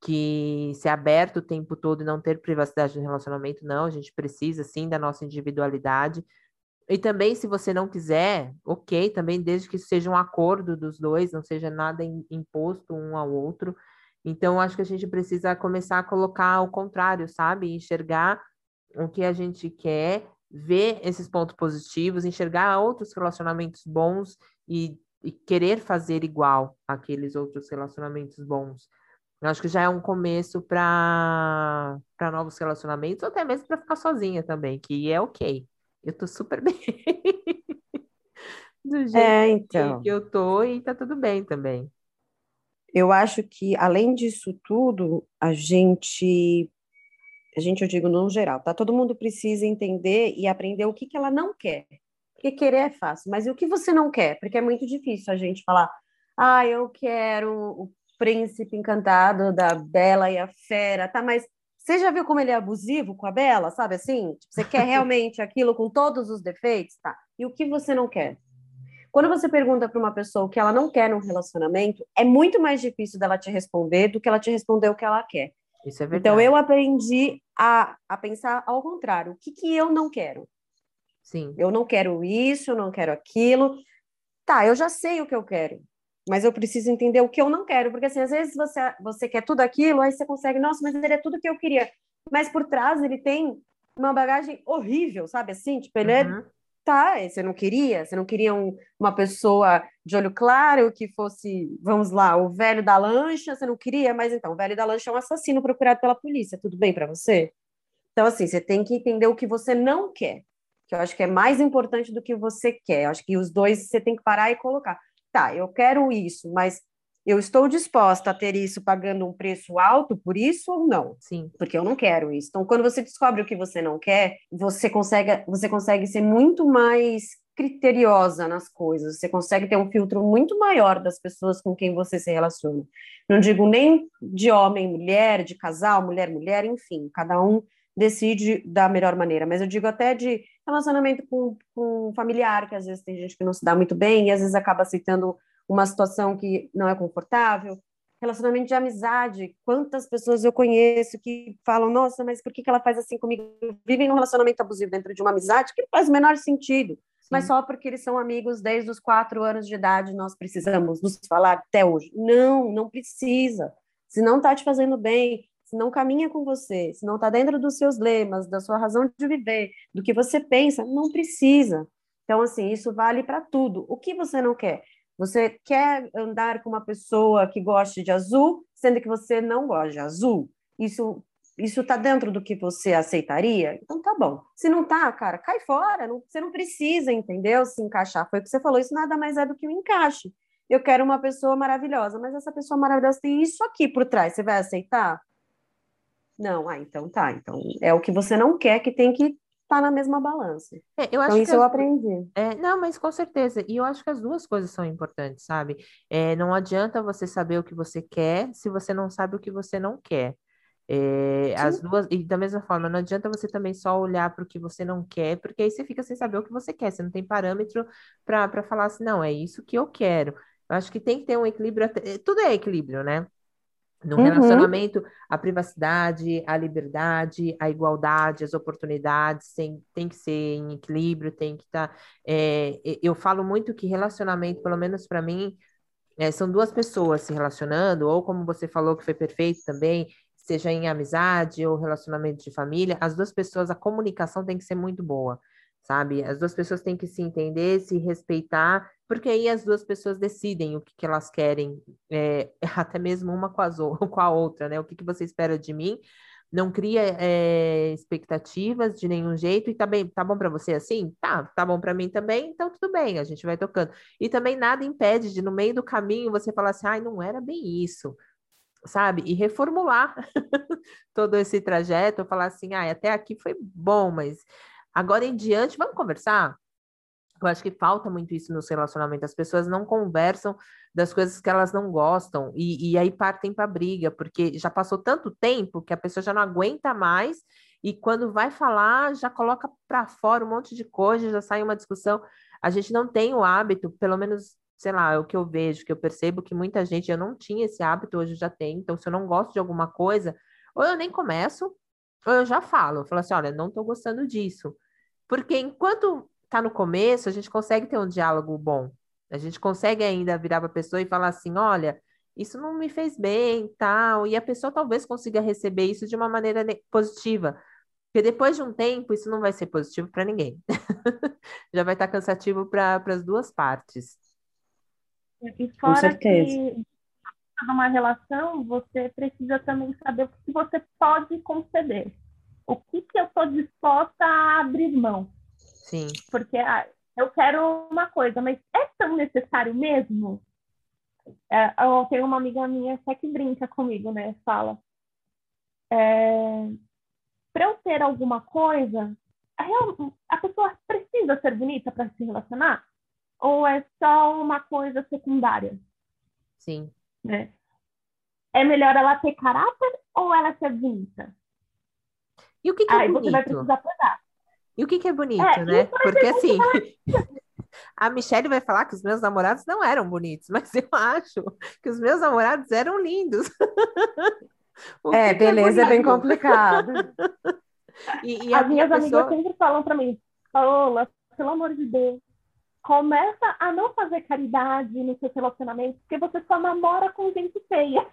B: que ser aberto o tempo todo e não ter privacidade no relacionamento, não. A gente precisa sim da nossa individualidade. E também, se você não quiser, ok, também, desde que seja um acordo dos dois, não seja nada imposto um ao outro. Então, acho que a gente precisa começar a colocar o contrário, sabe? Enxergar o que a gente quer, ver esses pontos positivos, enxergar outros relacionamentos bons e, e querer fazer igual aqueles outros relacionamentos bons. Eu acho que já é um começo para novos relacionamentos, ou até mesmo para ficar sozinha também, que é ok. Eu tô super bem. Do jeito
D: é, então.
B: que eu tô e tá tudo bem também.
D: Eu acho que, além disso tudo, a gente, a gente, eu digo no geral, tá? Todo mundo precisa entender e aprender o que, que ela não quer. Porque querer é fácil, mas e o que você não quer? Porque é muito difícil a gente falar, ah, eu quero príncipe encantado da Bela e a Fera, tá? Mas você já viu como ele é abusivo com a Bela, sabe assim? Tipo, você quer realmente aquilo com todos os defeitos, tá? E o que você não quer? Quando você pergunta para uma pessoa o que ela não quer num relacionamento, é muito mais difícil dela te responder do que ela te responder o que ela quer.
B: Isso é verdade.
D: Então eu aprendi a, a pensar ao contrário. O que, que eu não quero?
B: Sim.
D: Eu não quero isso, eu não quero aquilo. Tá, eu já sei o que eu quero mas eu preciso entender o que eu não quero, porque assim, às vezes você, você quer tudo aquilo, aí você consegue, nossa, mas ele é tudo que eu queria. Mas por trás ele tem uma bagagem horrível, sabe assim? Tipo, ele é, uhum. é. Tá, você não queria? Você não queria um, uma pessoa de olho claro que fosse, vamos lá, o velho da lancha? Você não queria? Mas então, o velho da lancha é um assassino procurado pela polícia, tudo bem para você? Então, assim, você tem que entender o que você não quer, que eu acho que é mais importante do que você quer. Eu acho que os dois você tem que parar e colocar tá, eu quero isso, mas eu estou disposta a ter isso pagando um preço alto por isso ou não?
B: Sim.
D: Porque eu não quero isso. Então, quando você descobre o que você não quer, você consegue, você consegue ser muito mais criteriosa nas coisas, você consegue ter um filtro muito maior das pessoas com quem você se relaciona. Não digo nem de homem, mulher, de casal, mulher, mulher, enfim, cada um decide da melhor maneira, mas eu digo até de relacionamento com, com familiar, que às vezes tem gente que não se dá muito bem e às vezes acaba aceitando uma situação que não é confortável. Relacionamento de amizade, quantas pessoas eu conheço que falam, nossa, mas por que, que ela faz assim comigo? Vivem num relacionamento abusivo dentro de uma amizade que não faz o menor sentido. Sim. Mas só porque eles são amigos desde os quatro anos de idade, nós precisamos nos falar até hoje. Não, não precisa. Se não está te fazendo bem, se não caminha com você, se não está dentro dos seus lemas, da sua razão de viver, do que você pensa, não precisa. Então, assim, isso vale para tudo. O que você não quer? Você quer andar com uma pessoa que goste de azul, sendo que você não gosta de azul? Isso isso tá dentro do que você aceitaria? Então tá bom. Se não tá, cara, cai fora. Não, você não precisa, entendeu? Se encaixar. Foi o que você falou, isso nada mais é do que um encaixe. Eu quero uma pessoa maravilhosa, mas essa pessoa maravilhosa tem isso aqui por trás. Você vai aceitar? Não, ah, então tá. Então é o que você não quer que tem que tá na mesma balança.
B: É, eu acho
D: então, isso
B: que
D: eu
B: as-
D: aprendi.
B: É, não, mas com certeza. E eu acho que as duas coisas são importantes, sabe? É, não adianta você saber o que você quer se você não sabe o que você não quer. É, as duas, e da mesma forma, não adianta você também só olhar para o que você não quer, porque aí você fica sem saber o que você quer, você não tem parâmetro para para falar assim, não, é isso que eu quero. Eu acho que tem que ter um equilíbrio, até- tudo é equilíbrio, né? No
D: Uhum.
B: relacionamento, a privacidade, a liberdade, a igualdade, as oportunidades tem, tem que ser em equilíbrio, tem que estar. eu falo muito que relacionamento, pelo menos para mim, é, são duas pessoas se relacionando, ou como você falou que foi perfeito também, seja em amizade ou relacionamento de família, as duas pessoas, a comunicação tem que ser muito boa, sabe? As duas pessoas têm que se entender, se respeitar, porque aí as duas pessoas decidem o que, que elas querem, é, até mesmo uma com, as, com a outra, né? O que, que você espera de mim? Não cria é, expectativas de nenhum jeito, e tá bem, tá bom para você assim? Tá, tá bom para mim também, então tudo bem, a gente vai tocando. E também nada impede de, no meio do caminho, você falar assim, ai, não era bem isso, sabe? E reformular todo esse trajeto, falar assim, ai, até aqui foi bom, mas agora em diante, vamos conversar? Eu acho que falta muito isso nos relacionamentos. As pessoas não conversam das coisas que elas não gostam e, e aí partem para briga, porque já passou tanto tempo que a pessoa já não aguenta mais e quando vai falar já coloca para fora um monte de coisa, já sai uma discussão. A gente não tem o hábito, pelo menos, sei lá, é o que eu vejo, que eu percebo que muita gente eu não tinha esse hábito, hoje já tem. Então, se eu não gosto de alguma coisa, ou eu nem começo, ou eu já falo. Eu falo assim, olha, não estou gostando disso. Porque enquanto tá no começo, a gente consegue ter um diálogo bom. A gente consegue ainda virar para a pessoa e falar assim, olha, isso não me fez bem, tal, e a pessoa talvez consiga receber isso de uma maneira ne- positiva. Porque depois de um tempo, isso não vai ser positivo para ninguém. Já vai estar cansativo para as duas partes.
F: E fora
D: certeza.
F: que numa relação, você precisa também saber o que você pode conceder. O que, que eu estou disposta a abrir mão.
B: Sim,
F: Porque ah, eu quero uma coisa, mas é tão necessário mesmo? É, eu tenho uma amiga minha até que brinca comigo, né? Fala. É, para eu ter alguma coisa, a, real- a pessoa precisa ser bonita para se relacionar? Ou é só uma coisa secundária?
B: sim.
F: né? É melhor ela ter caráter ou ela ser bonita?
B: E o que, que é
F: Aí você vai
B: bonito?
F: precisar pesar.
B: E o que, que é bonito,
F: É,
B: né? Porque
F: ser
B: assim, a Michelle vai falar que os meus namorados não eram bonitos, mas eu acho que os meus namorados eram lindos.
D: É,
B: que
D: beleza, é bem
B: bonito?
D: complicado.
B: E, e
F: As minhas
B: minha
F: amigas
B: pessoa...
F: sempre falam para mim, Paola, pelo amor de Deus, começa a não fazer caridade nos seus relacionamentos, porque você só namora com gente feia.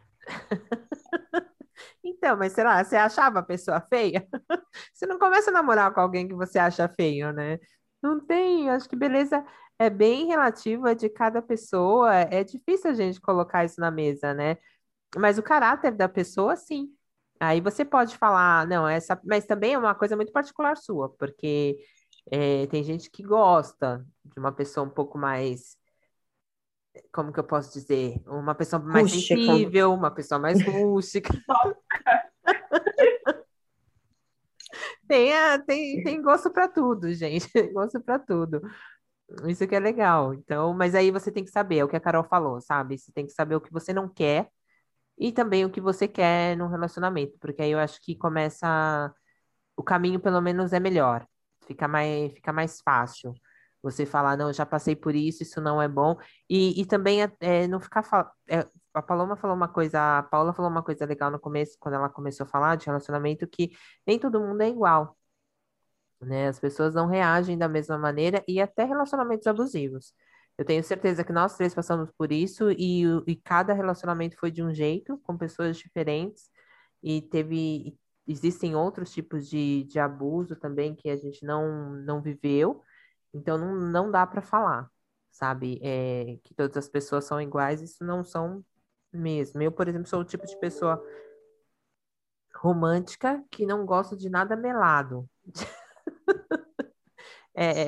B: Então, mas será? Você achava a pessoa feia? Você não começa a namorar com alguém que você acha feio, né? Não tem, acho que beleza é bem relativa de cada pessoa. É difícil a gente colocar isso na mesa, né? Mas o caráter da pessoa, sim. Aí você pode falar, não, essa, mas também é uma coisa muito particular sua, porque é, tem gente que gosta de uma pessoa um pouco mais, como que eu posso dizer? Uma pessoa mais
D: Rústica.
B: sensível, uma pessoa mais rústica. Tem, a- tem, tem gosto para tudo, gente. Tem gosto para tudo. Isso que é legal. Então, mas aí você tem que saber, é o que a Carol falou, sabe? Você tem que saber o que você não quer e também o que você quer no relacionamento, porque aí eu acho que começa o caminho pelo menos é melhor. Fica mais, fica mais fácil. Você falar, não, eu já passei por isso, isso não é bom. E, e também é, é, não ficar. fa- é, a Paloma falou uma coisa, a Paula falou uma coisa legal no começo, quando ela começou a falar de relacionamento, que nem todo mundo é igual, né? As pessoas não reagem da mesma maneira e até relacionamentos abusivos. Eu tenho certeza que nós três passamos por isso e, e cada relacionamento foi de um jeito, com pessoas diferentes, e teve, existem outros tipos de, de abuso também que a gente não, não viveu, então não, não dá para falar, sabe? É, que todas as pessoas são iguais, isso não são mesmo. Eu, por exemplo, sou o tipo de pessoa romântica que não gosto de nada melado. é,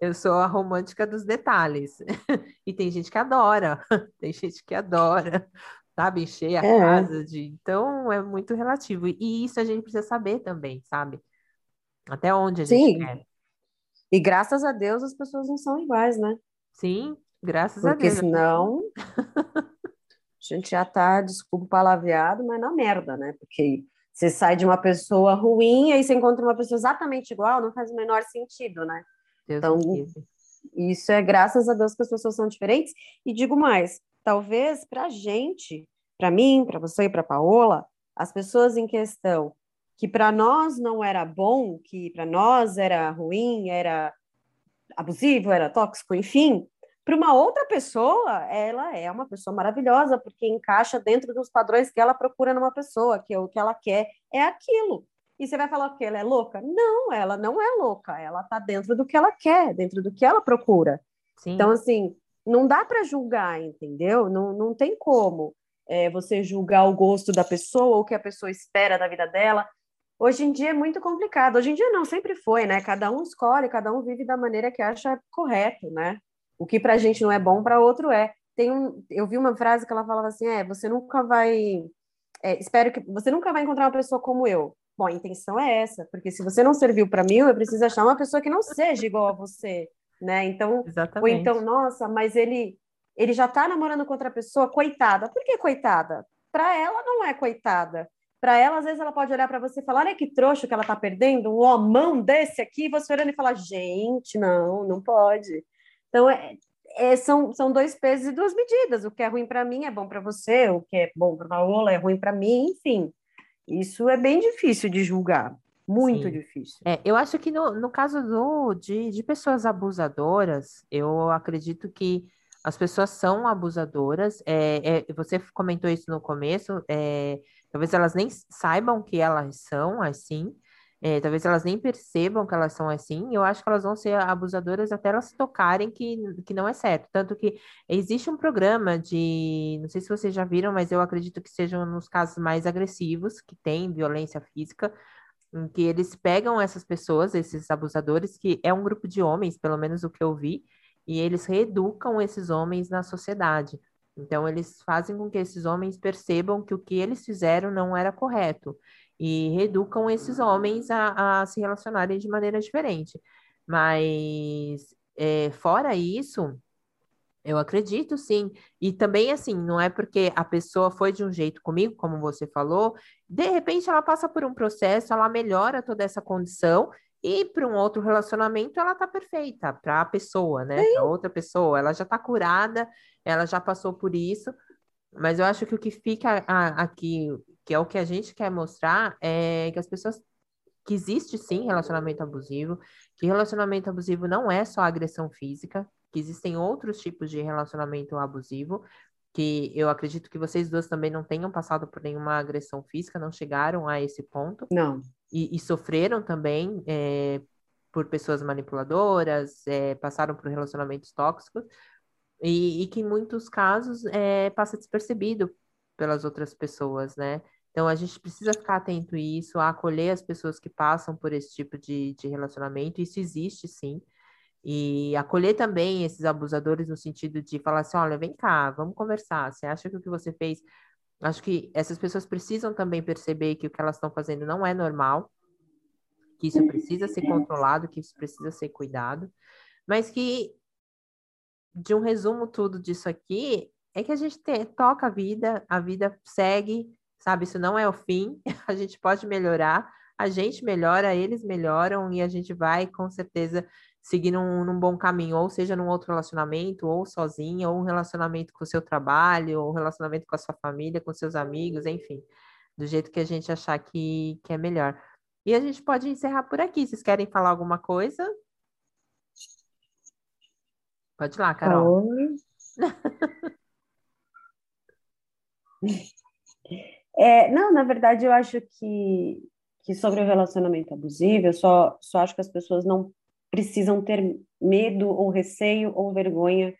B: eu sou a romântica dos detalhes. e tem gente que adora, tem gente que adora, sabe? Encher a é. casa de. Então é muito relativo. E isso a gente precisa saber também, sabe? Até onde a gente Sim. quer.
D: E graças a Deus as pessoas não são iguais, né?
B: Sim, graças
D: Porque
B: a Deus.
D: Porque senão a gente já tá, desculpa o palavreado, mas na merda, né? Porque você sai de uma pessoa ruim e você encontra uma pessoa exatamente igual, não faz o menor sentido, né? Deus então, isso é graças a Deus que as pessoas são diferentes. E digo mais, talvez para a gente, para mim, para você e para Paola, as pessoas em questão que para nós não era bom, que para nós era ruim, era abusivo, era tóxico, enfim, para uma outra pessoa, ela é uma pessoa maravilhosa, porque encaixa dentro dos padrões que ela procura numa pessoa, que é o que ela quer é aquilo. E você vai falar que ela é louca? Não, ela não é louca, ela está dentro do que ela quer, dentro do que ela procura. Sim. Então, assim, não dá para julgar, entendeu? Não, não tem como é, você julgar o gosto da pessoa, ou o que a pessoa espera da vida dela. Hoje em dia é muito complicado. Hoje em dia não, sempre foi, né? Cada um escolhe, cada um vive da maneira que acha correto, né? O que para a gente não é bom, para outro é. Tem um, eu vi uma frase que ela falava assim: é, você nunca vai. É, espero que você nunca vai encontrar uma pessoa como eu. Bom, a intenção é essa, porque se você não serviu para mim, eu preciso achar uma pessoa que não seja igual a você, né? Então, Exatamente. ou então, nossa, mas ele ele já está namorando com outra pessoa, coitada. Por que coitada? Para ela não é coitada. Para ela, às vezes, ela pode olhar para você e falar: olha que trouxa que ela está perdendo, um homão desse aqui, e você olhando e falar: gente, não, não pode. Então, é, é, são, são dois pesos e duas medidas. O que é ruim para mim é bom para você, o que é bom para Paola é ruim para mim, enfim. Isso é bem difícil de julgar. Muito Sim. difícil.
B: É, eu acho que no, no caso do, de, de pessoas abusadoras, eu acredito que as pessoas são abusadoras. É, é, você comentou isso no começo, é, talvez elas nem saibam que elas são assim, é, talvez elas nem percebam que elas são assim, eu acho que elas vão ser abusadoras até elas tocarem que, que não é certo. Tanto que existe um programa de, não sei se vocês já viram, mas eu acredito que sejam nos casos mais agressivos, que tem violência física, em que eles pegam essas pessoas, esses abusadores, que é um grupo de homens, pelo menos o que eu vi, e eles reeducam esses homens na sociedade. Então, eles fazem com que esses homens percebam que o que eles fizeram não era correto e reeducam esses homens a, a se relacionarem de maneira diferente. Mas, é, fora isso, eu acredito sim. E também, assim, não é porque a pessoa foi de um jeito comigo, como você falou, de repente ela passa por um processo, ela melhora toda essa condição e para um outro relacionamento ela tá perfeita para a pessoa, né? Para outra pessoa, ela já tá curada, ela já passou por isso. Mas eu acho que o que fica aqui que é o que a gente quer mostrar, é que as pessoas que existe sim relacionamento abusivo, que relacionamento abusivo não é só agressão física, que existem outros tipos de relacionamento abusivo, que eu acredito que vocês duas também não tenham passado por nenhuma agressão física, não chegaram a esse ponto.
D: Não.
B: E, e sofreram também é, por pessoas manipuladoras, é, passaram por relacionamentos tóxicos, e, e, que em muitos casos é, passa despercebido pelas outras pessoas, né? Então, a gente precisa ficar atento a isso, a acolher as pessoas que passam por esse tipo de, de relacionamento. Isso existe, sim. E acolher também esses abusadores no sentido de falar assim: olha, vem cá, vamos conversar. Você acha que o que você fez. Acho que essas pessoas precisam também perceber que o que elas estão fazendo não é normal, que isso precisa ser controlado, que isso precisa ser cuidado, mas que, de um resumo tudo disso aqui, é que a gente te, toca a vida, a vida segue, sabe? Isso não é o fim, a gente pode melhorar, a gente melhora, eles melhoram e a gente vai com certeza seguir num, num, bom caminho, ou seja, num outro relacionamento, ou sozinha, ou um relacionamento com o seu trabalho, ou um relacionamento com a sua família, com seus amigos, enfim, do jeito que a gente achar que, que é melhor. E a gente pode encerrar por aqui. Vocês querem falar alguma coisa? Pode ir lá, Carol.
D: É, não, na verdade, eu acho que, que sobre o relacionamento abusivo, eu só, só acho que as pessoas não precisam ter medo ou receio ou vergonha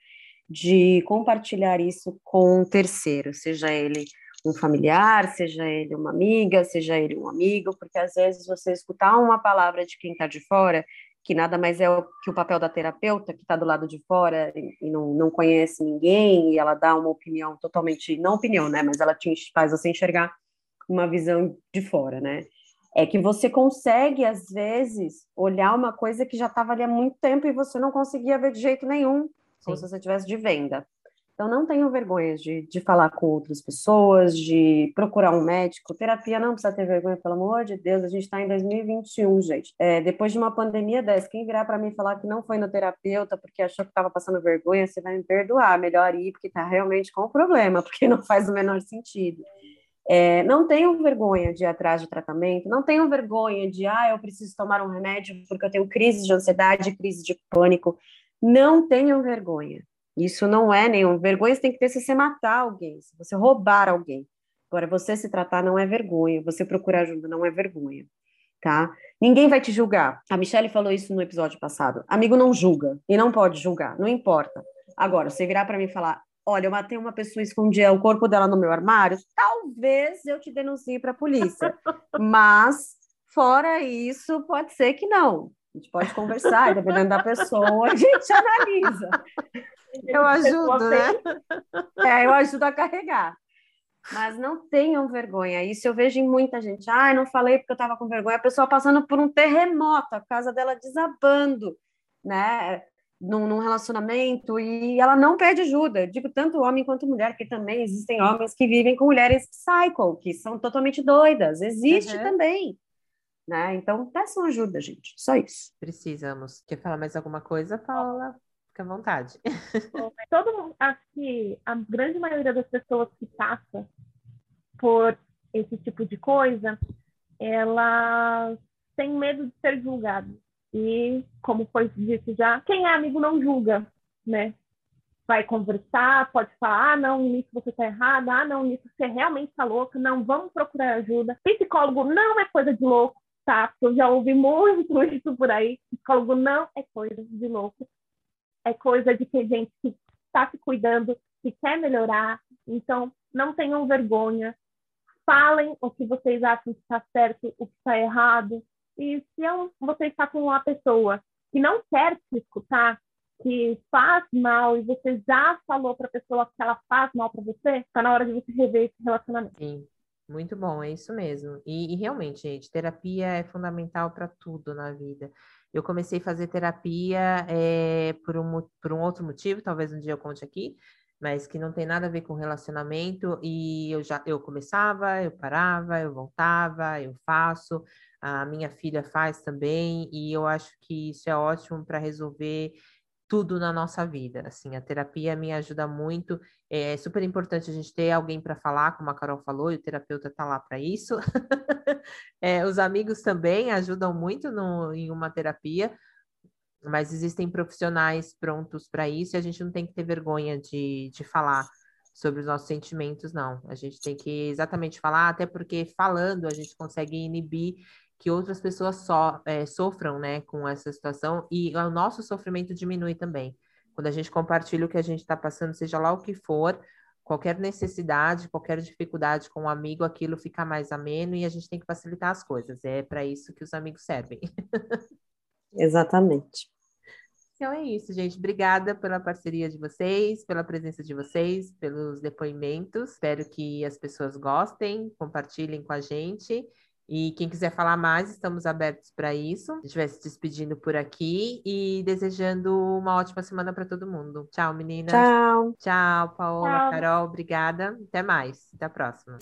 D: de compartilhar isso com um terceiro, seja ele um familiar, seja ele uma amiga, seja ele um amigo, porque às vezes você escutar uma palavra de quem está de fora, que nada mais é o, que o papel da terapeuta, que está do lado de fora e, e, não, não conhece ninguém, e ela dá uma opinião totalmente, não opinião, né, mas ela te faz você enxergar uma visão de fora, né? É que você consegue, às vezes, olhar uma coisa que já estava ali há muito tempo e você não conseguia ver de jeito nenhum, como se você tivesse de venda. Então, não tenham vergonha de, de falar com outras pessoas, de procurar um médico. Terapia não precisa ter vergonha, pelo amor de Deus, a gente está em 2021, gente. É, depois de uma pandemia dessa, quem virar para mim falar que não foi no terapeuta porque achou que estava passando vergonha, você vai me perdoar. Melhor ir porque está realmente com o problema, porque não faz o menor sentido. É, não tenham vergonha de ir atrás de tratamento, não tenham vergonha de, ah, eu preciso tomar um remédio porque eu tenho crise de ansiedade, crise de pânico. Não tenham vergonha. Isso não é nenhum. Vergonha você tem que ter se você matar alguém, se você roubar alguém. Agora, você se tratar não é vergonha, você procurar ajuda não é vergonha, tá? Ninguém vai te julgar. A Michelle falou isso no episódio passado. Amigo não julga e não pode julgar, não importa. Agora, você virar para mim e falar: olha, eu matei uma pessoa e escondi o corpo dela no meu armário, talvez eu te denuncie para a polícia. Mas, fora isso, pode ser que não. A gente pode conversar, dependendo da pessoa, a gente analisa. Eu ajudo, né? É, eu ajudo a carregar. Mas não tenham vergonha. Isso eu vejo em muita gente. Ah, não falei porque eu estava com vergonha. A pessoa passando por um terremoto, a casa dela desabando, né? Num, num, relacionamento e ela não pede ajuda. Eu digo tanto homem quanto mulher, porque também existem homens que vivem com mulheres psycho, que são totalmente doidas. Existe uhum. também. Né? Então, peçam ajuda, gente. Só isso.
B: Precisamos. Quer falar mais alguma coisa, Paula? Fica à vontade.
E: Todo mundo, acho que a grande maioria das pessoas que passa por esse tipo de coisa, elas têm medo de ser julgadas. E, como foi dito já, quem é amigo não julga, né? Vai conversar, pode falar, ah, não, nisso você está errada, ah, não, nisso você realmente está louca, não, vamos procurar ajuda. Psicólogo não é coisa de louco, tá? Eu já ouvi muito isso por aí. Psicólogo não é coisa de louco é coisa de que gente está se cuidando, que quer melhorar. Então, não tenham vergonha. Falem o que vocês acham que está certo, o que está errado. E se você está com uma pessoa que não quer te escutar, que faz mal e você já falou para a pessoa que ela faz mal para você, está na hora de você rever esse relacionamento.
B: Sim, muito bom, é isso mesmo. E, e realmente, gente, terapia é fundamental para tudo na vida. Eu comecei a fazer terapia é, por, um, por um outro motivo, talvez um dia eu conte aqui, mas que não tem nada a ver com relacionamento. E eu já eu começava, eu parava, eu voltava, eu faço. A minha filha faz também, e eu acho que isso é ótimo para resolver tudo na nossa vida. Assim, a terapia me ajuda muito. É super importante a gente ter alguém para falar, como a Carol falou, e o terapeuta está lá para isso. é, os amigos também ajudam muito no, em uma terapia, mas existem profissionais prontos para isso e a gente não tem que ter vergonha de, de falar sobre os nossos sentimentos, não. A gente tem que exatamente falar, até porque falando a gente consegue inibir que outras pessoas so, é, sofram né, com essa situação e o nosso sofrimento diminui também. Quando a gente compartilha o que a gente está passando, seja lá o que for, qualquer necessidade, qualquer dificuldade com um amigo, aquilo fica mais ameno e a gente tem que facilitar as coisas. É para isso que os amigos servem.
D: Exatamente.
B: Então é isso, gente. Obrigada pela parceria de vocês, pela presença de vocês, pelos depoimentos. Espero que as pessoas gostem, compartilhem com a gente. E quem quiser falar mais, estamos abertos para isso. A gente vai se despedindo por aqui e desejando uma ótima semana para todo mundo. Tchau, meninas.
D: Tchau.
B: Tchau, Paola, Tchau. Carol, obrigada. Até mais. Até a próxima.